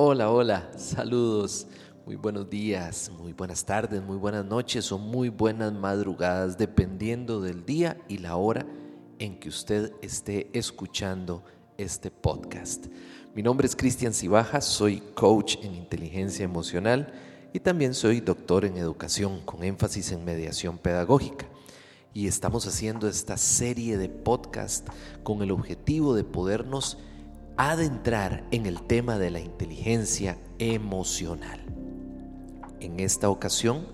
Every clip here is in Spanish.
Hola, hola, saludos, muy buenos días, muy buenas tardes, muy buenas noches o muy buenas madrugadas, dependiendo del día y la hora en que usted esté escuchando este podcast. Mi nombre es Cristian Cibaja, soy coach en inteligencia emocional y también soy doctor en educación con énfasis en mediación pedagógica. Y estamos haciendo esta serie de podcast con el objetivo de podernos adentrar en el tema de la inteligencia emocional. En esta ocasión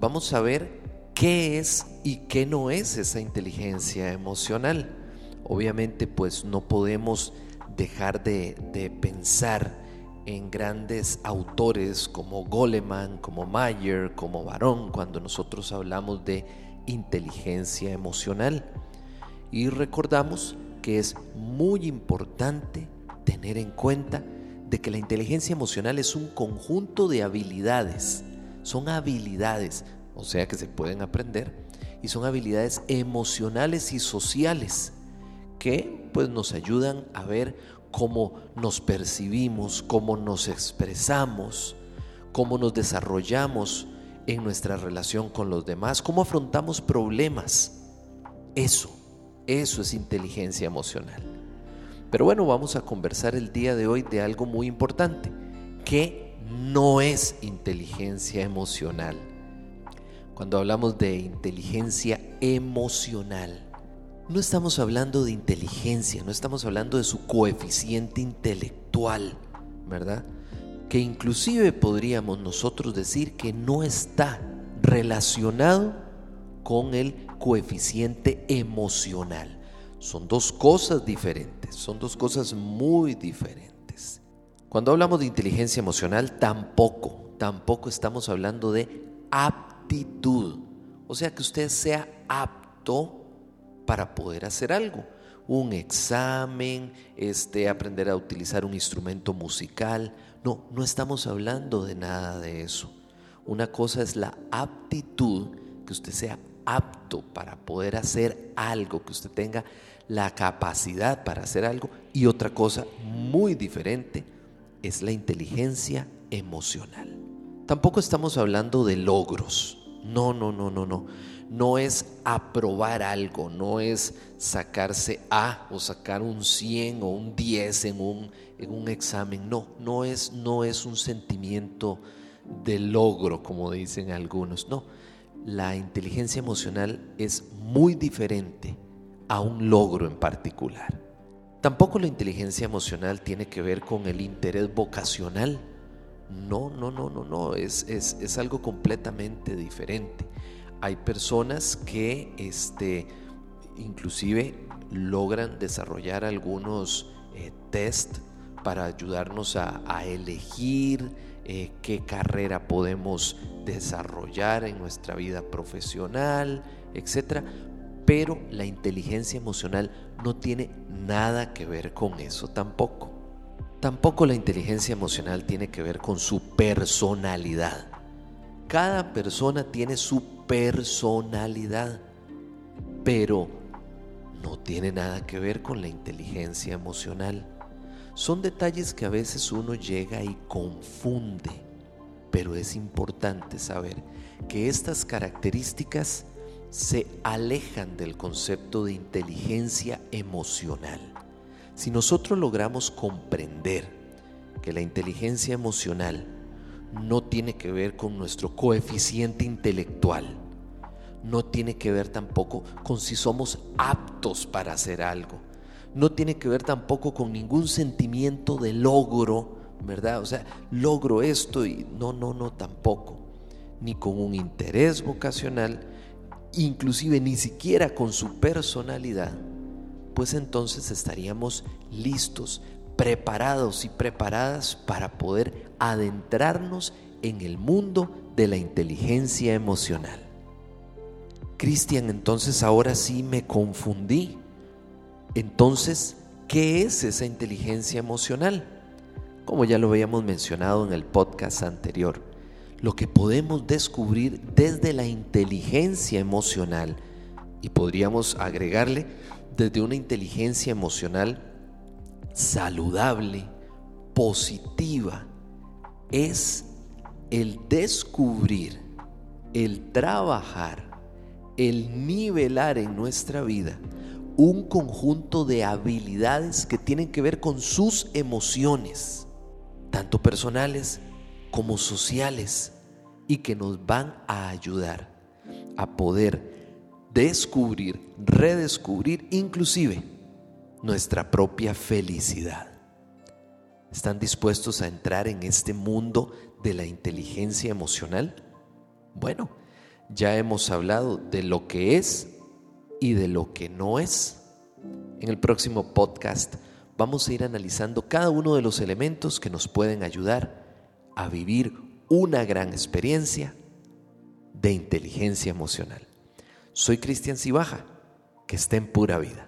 vamos a ver qué es y qué no es esa inteligencia emocional. Obviamente pues no podemos dejar de, de pensar en grandes autores como Goleman, como Mayer, como Barón, cuando nosotros hablamos de inteligencia emocional. Y recordamos que es muy importante tener en cuenta de que la inteligencia emocional es un conjunto de habilidades. Son habilidades, o sea que se pueden aprender, y son habilidades emocionales y sociales que pues nos ayudan a ver cómo nos percibimos, cómo nos expresamos, cómo nos desarrollamos en nuestra relación con los demás, cómo afrontamos problemas. Eso eso es inteligencia emocional. Pero bueno, vamos a conversar el día de hoy de algo muy importante, que no es inteligencia emocional. Cuando hablamos de inteligencia emocional, no estamos hablando de inteligencia, no estamos hablando de su coeficiente intelectual, ¿verdad? Que inclusive podríamos nosotros decir que no está relacionado con el coeficiente emocional. Son dos cosas diferentes, son dos cosas muy diferentes. Cuando hablamos de inteligencia emocional, tampoco, tampoco estamos hablando de aptitud. O sea, que usted sea apto para poder hacer algo. Un examen, este, aprender a utilizar un instrumento musical. No, no estamos hablando de nada de eso. Una cosa es la aptitud, que usted sea apto para poder hacer algo, que usted tenga la capacidad para hacer algo. Y otra cosa muy diferente es la inteligencia emocional. Tampoco estamos hablando de logros. No, no, no, no, no. No es aprobar algo, no es sacarse A o sacar un 100 o un 10 en un, en un examen. No, no es, no es un sentimiento de logro, como dicen algunos. No, la inteligencia emocional es muy diferente a un logro en particular. Tampoco la inteligencia emocional tiene que ver con el interés vocacional. No, no, no, no, no, es, es, algo completamente diferente. Hay personas que este, inclusive logran desarrollar algunos eh, test para ayudarnos a, elegir eh, qué carrera podemos desarrollar en nuestra vida profesional, etc. Pero la inteligencia emocional no tiene nada que ver con eso tampoco. Tampoco la inteligencia emocional tiene que ver con su personalidad. Cada persona tiene su personalidad, pero no tiene nada que ver con la inteligencia emocional. Son detalles que a veces uno llega y confunde, pero es importante saber que estas características se alejan del concepto de inteligencia emocional. Si nosotros logramos comprender que la inteligencia emocional no tiene que ver con nuestro coeficiente intelectual, no tiene que ver tampoco con si somos aptos para hacer algo, no tiene que ver tampoco con ningún sentimiento de logro, ¿verdad? O sea, logro esto y no, no, no, tampoco. Ni con un interés vocacional, inclusive ni siquiera con su personalidad, pues entonces estaríamos listos, preparados y preparadas para poder adentrarnos en el mundo de la inteligencia emocional. Cristian, entonces ahora sí me confundí. Entonces, ¿qué es esa inteligencia emocional? Como ya lo habíamos mencionado en el podcast anterior, lo que podemos descubrir desde la inteligencia emocional y podríamos agregarle desde una inteligencia emocional saludable, positiva es el descubrir, el trabajar, el nivelar en nuestra vida un conjunto de habilidades que tienen que ver con sus emociones, tanto personales como sociales, y que nos van a ayudar a poder descubrir, redescubrir inclusive nuestra propia felicidad. ¿Están dispuestos a entrar en este mundo de la inteligencia emocional? Bueno, ya hemos hablado de lo que es y de lo que no es. En el próximo podcast vamos a ir analizando cada uno de los elementos que nos pueden ayudar a vivir una gran experiencia de inteligencia emocional. Soy Cristian Cibaja, que esté en pura vida.